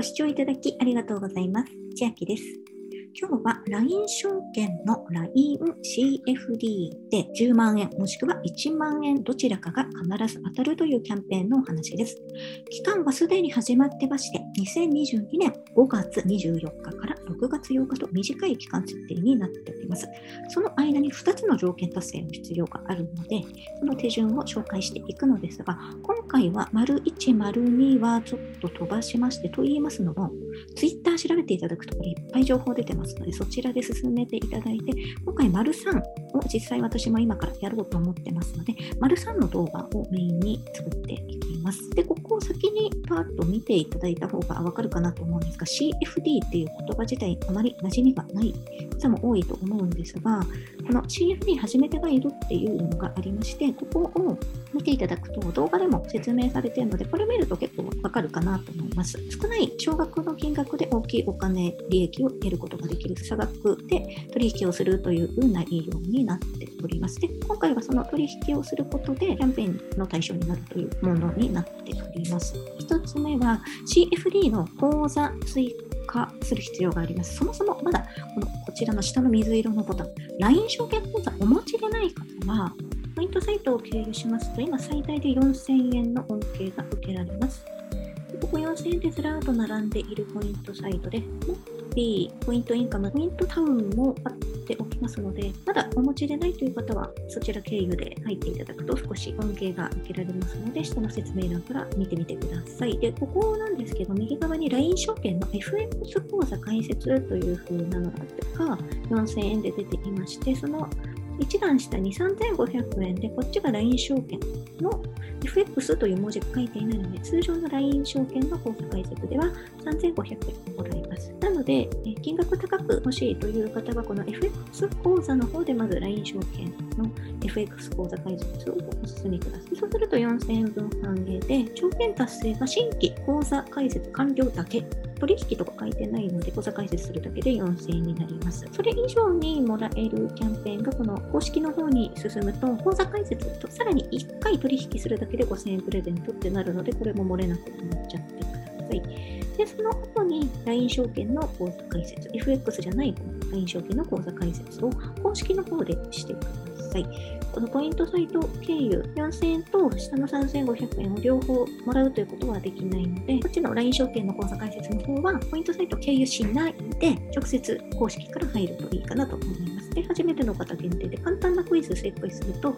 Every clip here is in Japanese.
ご視聴いただきありがとうございます。千秋です。今日は LINE 証券の LINECFD で10万円もしくは1万円どちらかが必ず当たるというキャンペーンのお話です。期間はすでに始まってまして2022年5月24日から6月8日と短い期間設定になっております。その間に2つの条件達成の必要があるので、その手順を紹介していくのですが、今回は丸1、丸2はちょっと飛ばしまして、と言いますのも、Twitter 調べていただくとこれいっぱい情報出てますので、そちらで進めていただいて、今回丸3を実際私も今からやろうと思ってますので、丸3の動画をメインに作っていきます。で、ここを先にパーッと見ていただいた方がわかるかなと思うんですが、CFD っていう言葉自体あまり馴染みがない方も多いと思うんですが、この CFD 初めてがいるっていうのがありまして、ここを見ていただくと動画でも説明されているので、これ見ると結構わかるかなと思います。少ない少額の金額で大きいお金、利益を得ることができる差額で取引をするというような内容にになっております。で、今回はその取引をすることでキャンペーンの対象になるというものになっております。一つ目は CFD の口座追加する必要があります。そもそもまだこのこちらの下の水色のボタン、LINE 証券口座お持ちでない方は、ポイントサイトを経由しますと、今最大で4000円の恩恵が受けられます。ここ4000円でずらーっと並んでいるポイントサイトで、B、ポイントインカム、ポイントタウンもあっておきますので、まだお持ちでないという方は、そちら経由で入っていただくと少し恩恵が受けられますので、下の説明欄から見てみてください。で、ここなんですけど、右側に LINE 証券の FX 口座開設という風なのが4000円で出ていまして、その一段下に3500円で、こっちが LINE 証券の FX という文字が書いていないので、通常の LINE 証券の口座開設では3500円もらえます。なので、金額高く欲しいという方は、この FX 口座の方でまず LINE 証券の FX 口座開設をお進めください。そうすると4000円分反映で、条件達成が新規口座開設完了だけ取引とか書いてないので、口座開設するだけで4000円になります。それ以上にもらえるキャンペーンが、この公式の方に進むと、口座開設とさらに1回取引するだけで5000円プレゼントってなるので、これも漏れなくなっちゃってください。で、その後に LINE 証券の口座開設、FX じゃない LINE 証券の口座開設を公式の方でしてください。このポイントサイト経由4000円と下の3500円を両方もらうということはできないので、こっちの LINE 証券の口座開設の方は、ポイントサイト経由しないで、直接公式から入るといいかなと思います。で、初めての方限定で簡単なクイズ正解すると、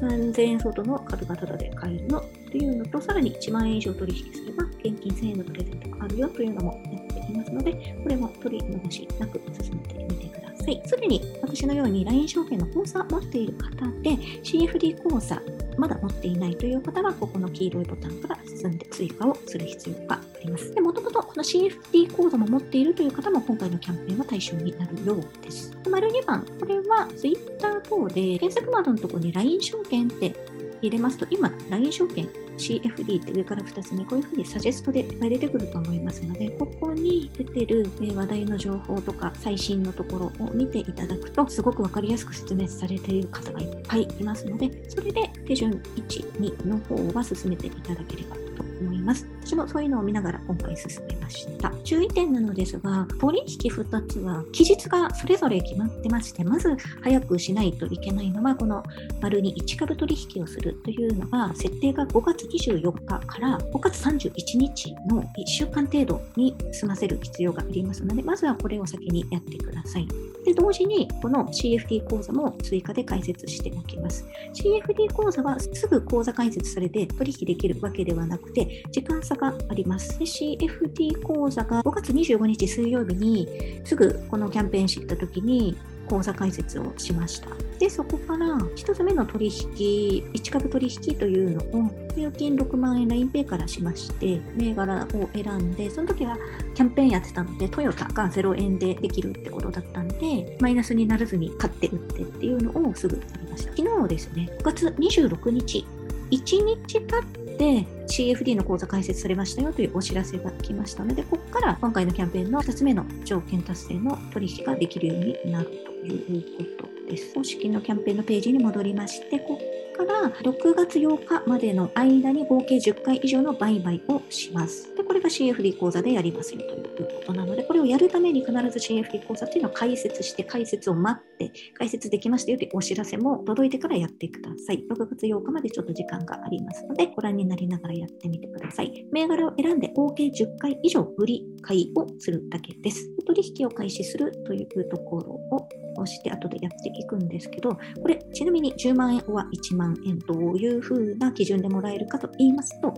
3000円相当の株がタダで買えるのというのと、さらに1万円以上取引すれば、現金1000円のプレゼントがあるよというのもやっていますので、これも取り逃しなく進めてみてさい。すでに私のように LINE 証券の口座を持っている方で CFD 口座まだ持っていないという方は、ここの黄色いボタンから進んで追加をする必要があります。で、もともとこの CFD 口座も持っているという方も今回のキャンペーンは対象になるようです。丸2番、これは Twitter 等で検索窓のところに LINE 証券って入れますと、今、LINE 証券 CFD って上から2つ目、こういうふうにサジェストでいっぱい出てくると思いますので、ここに出てる話題の情報とか最新のところを見ていただくと、すごく分かりやすく説明されている方がいっぱいいますので、それで手順1、2の方は進めていただければと思います。私もそういうのを見ながら今回進めました。注意点なのですが、取引2つは期日がそれぞれ決まってまして、まず早くしないといけないのは、この丸に1株取引をするというのが、設定が5月24日から5月31日の1週間程度に済ませる必要がありますので、まずはこれを先にやってください。で、同時にこの CFD 講座も追加で開設しておきます。CFD 講座はすぐ講座開設されて取引できるわけではなくて、時間差があります。で CFD 講座が5月25日水曜日にすぐこのキャンペーン知った時に口座開設をしました。で、そこから1つ目の取引、1株取引というのを、入金6万円 LINEPay からしまして、銘柄を選んで、その時はキャンペーンやってたので、トヨタが0円でできるってことだったんで、マイナスにならずに買って売ってっていうのをすぐやりました。昨日ですね、5月26日、1日経っで CFD の口座開設されましたよというお知らせが来ましたので、ここから今回のキャンペーンの2つ目の条件達成の取引ができるようになるということです。公式のキャンペーンのページに戻りまして、ここから6月8日までの間に合計10回以上の売買をします。でこれが CFD 講座でやりますよということなので、れをやるために必ず CFD 講座っていうのは解説して、解説を待って、解説できましたよというお知らせも届いてからやってください。6月8日までちょっと時間がありますので、ご覧になりながらやってみてください。銘柄を選んで合計10回以上売り買いをするだけです。取引を開始するというところを押して後でやっていくんですけど、これちなみに10万円は1万円どういうふうな基準でもらえるかと言いますと、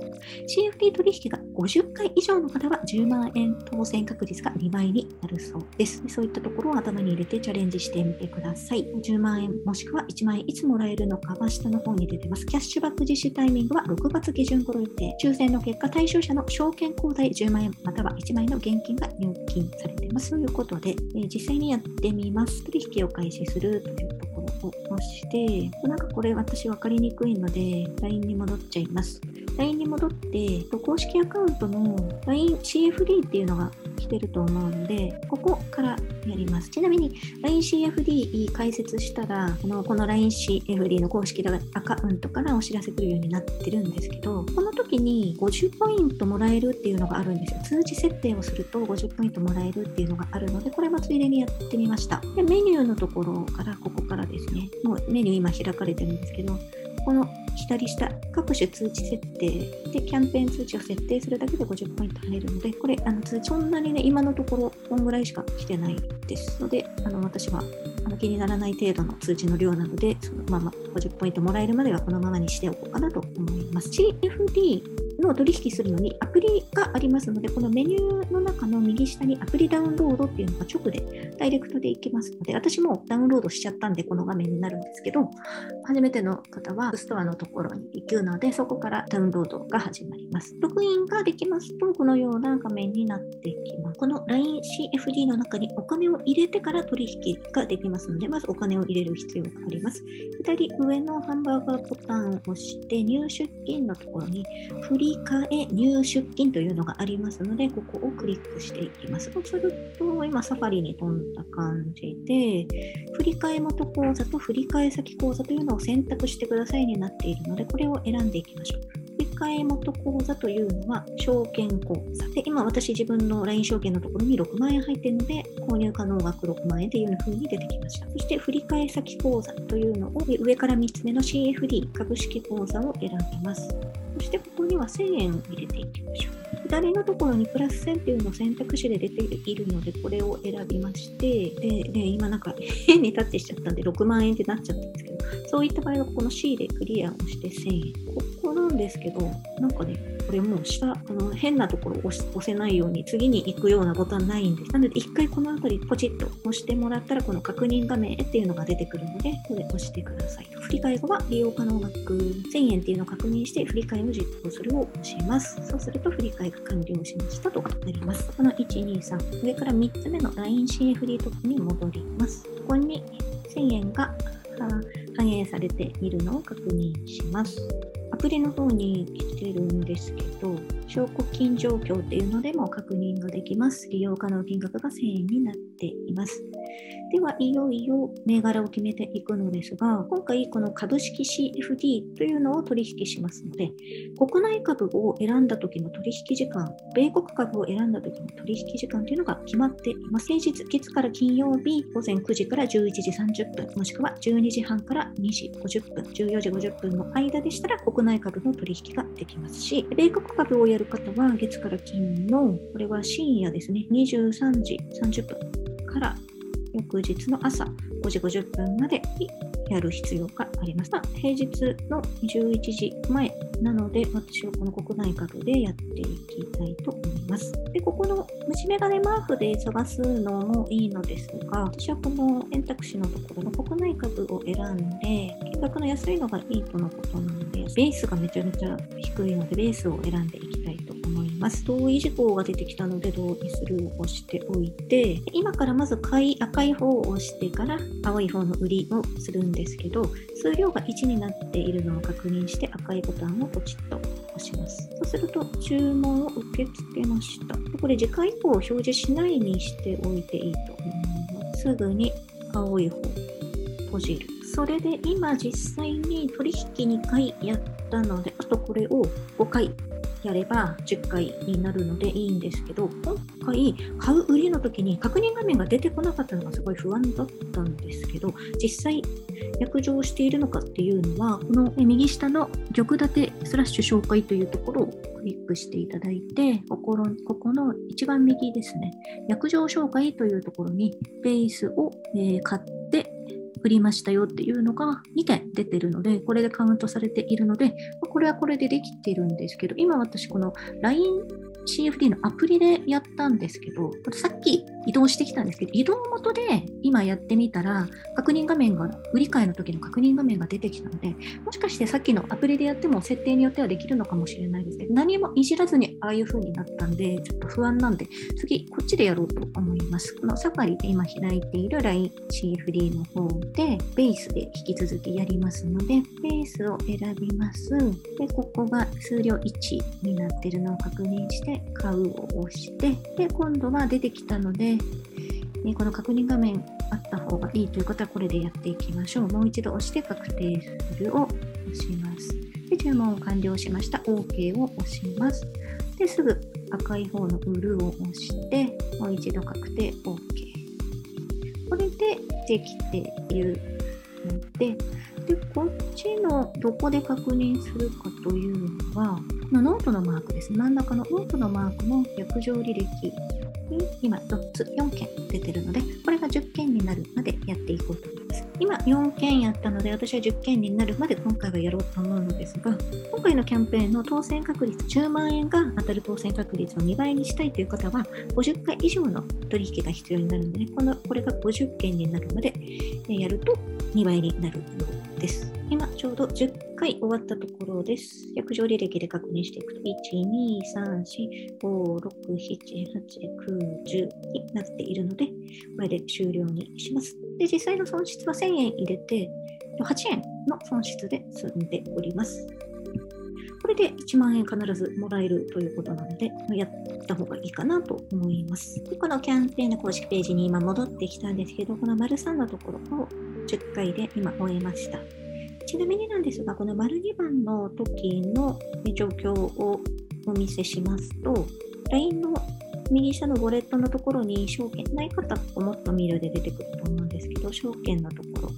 CFD 取引が50回以上の方は10万円当選確率が2倍になるそうです。そういったところを頭に入れてチャレンジしてみてください。10万円もしくは1万円いつもらえるのかは下の方に出てます。キャッシュバック実施タイミングは6月下旬頃予定。抽選の結果、対象者の証券口座10万円または1万円の現金が入金されています。ということで、え実際にやってみます。取を開始するというところを押して、なんかこれ私分かりにくいので、LINE に戻っちゃいます。LINE に戻って、公式アカウントの LINECFD っていうのが来てると思うので、ここからやります。ちなみに LINECFD 解説したら、このこの LINECFD の公式アカウントからお知らせ来るようになってるんですけど、この時に50ポイントもらえるっていうのがあるんですよ。通知設定をすると50ポイントもらえるっていうのがあるので、これもついでにやってみました。で、メニューのところから、ここからですね、もうメニュー今開かれてるんですけど、この左下、各種通知設定でキャンペーン通知を設定するだけで50ポイント入るので、これ、あの通知そんなにね、今のところ、こんぐらいしか来てないですので、あの私はあの気にならない程度の通知の量なので、そのまま50ポイントもらえるまではこのままにしておこうかなと思います。CFD の取引するのにアプリがありますので、このメニューの中の右下にアプリダウンロードっていうのが直でダイレクトでいきますので、私もダウンロードしちゃったんでこの画面になるんですけど、初めての方はストアのところに行くので、そこからダウンロードが始まります。ログインができますと、このような画面になってきます。この LINECFD の中にお金を入れてから取引ができますので、まずお金を入れる必要があります。左上のハンバーガーボタンを押して、入出金のところにフリ替え入出金というのがありますので、ここをクリックしていきます。そうすると、今、サファリに飛んだ感じで、振替元口座と振替先口座というのを選択してくださいになっているので、これを選んでいきましょう。振替元口座というのは証券口座で今私自分の LINE 証券のところに6万円入っているので購入可能額6万円という風に出てきましたそして振替先口座というのを上から3つ目の CFD 株式口座を選びますそしてには1000円入れていきましょう。左のところにプラス1000っていうのを選択肢で出ているので、これを選びまして、で、で今なんか変にタッチしちゃったんで6万円ってなっちゃったんですけど、そういった場合はこの C でクリアをして1000円。んですけど、なんかね、これもう下、この変なところを押せないように次に行くようなボタンないんです。なので一回この辺りポチッと押してもらったらこの確認画面っていうのが出てくるので、これ押してください。振り替え後は利用可能額1000円っていうのを確認して振り替えを実行するを押します。そうすると振り替えが完了しましたとなります。この1、2、3、上から3つ目の LINECFD トップに戻ります。ここに1000円が反映されているのを確認します。アプリの方に来てるんですけど、証拠金状況っていうのでも確認ができます。利用可能金額が1000円になっています。では、いよいよ銘柄を決めていくのですが、今回この株式 CFD というのを取引しますので、国内株を選んだ時の取引時間、米国株を選んだ時の取引時間というのが決まっています。平日、月から金曜日、午前9時から11時30分、もしくは12時半から2時50分、14時50分の間でしたら国内株の取引ができますし、米国株をやる方は月から金の、これは深夜ですね、23時30分から翌日の朝5時50分までにやる必要があります。まあ、平日の11時前なので、私はこの国内株でやっていきたいと思います。で、ここの虫眼鏡マークで探すのもいいのですが、私はこの選択肢のところの国内株を選んで、金額の安いのがいいとのことなので、ベースがめちゃめちゃ低いので、ベースを選んでいきたいと思います。同意事項が出てきたので、同意するを押しておいて、今からまず買い赤い方を押してから青い方の売りをするんですけど、数量が1になっているのを確認して赤いボタンをポチッと押します。そうすると注文を受け付けました。これ次回以降表示しないにしておいていいと思います。すぐに青い方閉じる。それで今実際に取引2回やったので、あとこれを5回やれば10回になるのでいいんですけど、今回買う売りの時に確認画面が出てこなかったのがすごい不安だったんですけど、実際約定しているのかっていうのは、この右下の玉立てスラッシュ紹介というところをクリックしていただいて、ここの一番右ですね、約定紹介というところにベースを、え、買って振りましたよっていうのが2点出てるので、これでカウントされているので、これはこれでできてるんですけど、今私この LINE CFD のアプリでやったんですけど、さっき移動してきたんですけど、移動元で今やってみたら、確認画面が、売り買いの時の確認画面が出てきたので、もしかしてさっきのアプリでやっても設定によってはできるのかもしれないですけど、何もいじらずにああいう風になったんで、ちょっと不安なんで、次こっちでやろうと思います。このサファリで今開いている LINE CFD の方で、ベースで引き続きやりますので、ベースを選びます。で、ここが数量1になってるのを確認して、買うを押して、で、今度は出てきたので、ね、この確認画面あった方がいいという方はこれでやっていきましょう。もう一度押して確定するを押します。で、注文を完了しました。OK を押します。で、すぐ赤い方の売るを押して、もう一度確定 OK。これでできているので、で、こっちのどこで確認するかというのは、のノートのマークです。真ん中のノートのマークの約定履歴に今4つ、4件出てるので、これが10件になるまでやっていこうと思います。今4件やったので、私は10件になるまで今回はやろうと思うのですが、今回のキャンペーンの当選確率10万円が当たる当選確率を2倍にしたいという方は、50回以上の取引が必要になるので、ね、このこれが50件になるまでやると2倍になるようです。今ちょうど10回終わったところです。約定履歴で確認していくと、1、2、3、4、5、6、7、8、9、10になっているので、これで終了にします。で、実際の損失は1000円入れて、8円の損失で済んでおります。これで1万円必ずもらえるということなので、やった方がいいかなと思います。でこのキャンペーンの公式ページに今戻ってきたんですけど、この丸3のところを10回で今終えました。ちなみになんですが、この丸2番の時の状況をお見せしますと、LINE の右下のウォレットのところに証券ない方をもっと見るで出てくると思うんですけど、証券のところ、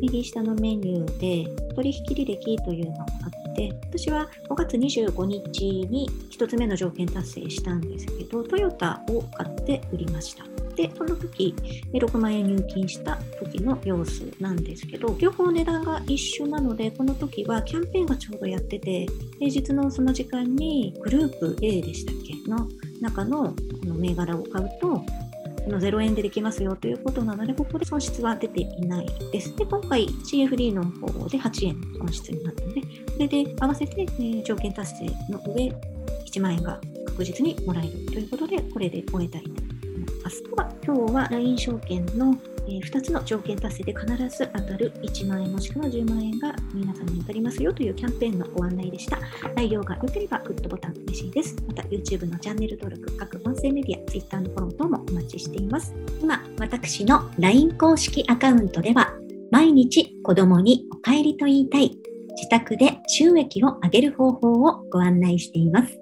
右下のメニューで取引履歴というのがあって、私は5月25日に1つ目の条件達成したんですけど、トヨタを買って売りました。で、その時、6万円入金した時の様子なんですけど、両方値段が一緒なので、この時はキャンペーンがちょうどやってて、平日のその時間にグループ A でしたっけの中のこの銘柄を買うと、の0円でできますよということなので、ここで損失は出ていないです。で、今回 CFD の方で8円損失になったので、これで合わせて、えー、条件達成の上、1万円が確実にもらえるということで、これで終えたいと思います。では、今日は LINE 証券のえ2つの条件達成で必ず当たる1万円もしくは10万円が皆さんに当たりますよというキャンペーンのご案内でした。内容が良ければグッドボタン嬉しいです。また YouTube のチャンネル登録、各音声メディア、Twitter のフォロー等もお待ちしています。今、私の LINE 公式アカウントでは毎日子供にお帰りと言いたい自宅で収益を上げる方法をご案内しています。